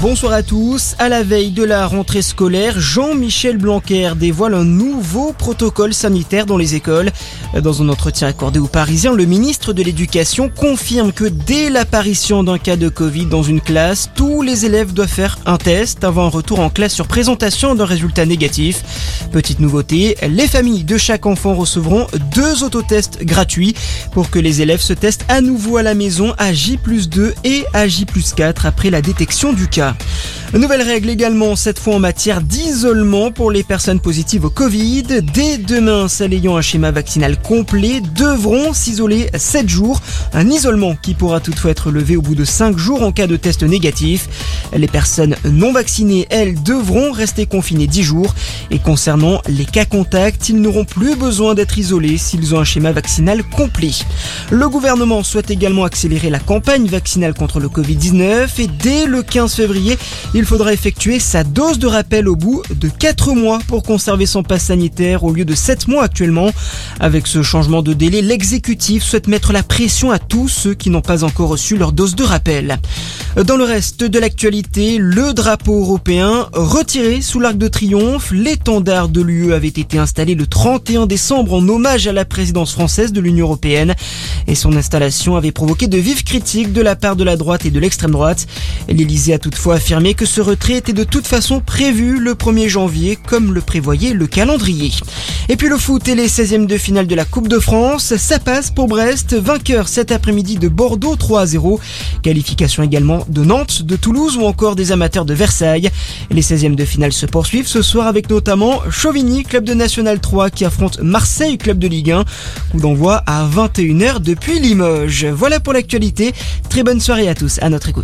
Bonsoir à tous. À la veille de la rentrée scolaire, Jean-Michel Blanquer dévoile un nouveau protocole sanitaire dans les écoles. Dans un entretien accordé aux Parisiens, le ministre de l'Éducation confirme que dès l'apparition d'un cas de Covid dans une classe, tous les élèves doivent faire un test avant un retour en classe sur présentation d'un résultat négatif. Petite nouveauté, les familles de chaque enfant recevront deux autotests gratuits pour que les élèves se testent à nouveau à la maison à J 2 et à J 4 après la détection du cas. Nouvelle règle également, cette fois en matière d'isolement pour les personnes positives au Covid. Dès demain, celles ayant un schéma vaccinal complet devront s'isoler 7 jours. Un isolement qui pourra toutefois être levé au bout de 5 jours en cas de test négatif. Les personnes non vaccinées, elles, devront rester confinées 10 jours. Et concernant les cas contacts, ils n'auront plus besoin d'être isolés s'ils ont un schéma vaccinal complet. Le gouvernement souhaite également accélérer la campagne vaccinale contre le Covid-19 et dès le 15 février, il faudra effectuer sa dose de rappel au bout de 4 mois pour conserver son pass sanitaire au lieu de 7 mois actuellement. Avec ce changement de délai, l'exécutif souhaite mettre la pression à tous ceux qui n'ont pas encore reçu leur dose de rappel. Dans le reste de l'actualité, le drapeau européen retiré sous l'arc de triomphe, l'étendard de l'UE avait été installé le 31 décembre en hommage à la présidence française de l'Union européenne et son installation avait provoqué de vives critiques de la part de la droite et de l'extrême droite. L'Elysée a toutefois affirmé que ce retrait était de toute façon prévu le 1er janvier comme le prévoyait le calendrier. Et puis le foot et les 16e de finale de la Coupe de France, ça passe pour Brest, vainqueur cet après-midi de Bordeaux 3 0. Qualification également de Nantes, de Toulouse ou encore des amateurs de Versailles. Les 16e de finale se poursuivent ce soir avec notamment Chauvigny, club de National 3 qui affronte Marseille, club de Ligue 1. Coup d'envoi à 21h depuis Limoges. Voilà pour l'actualité. Très bonne soirée à tous, à notre écoute.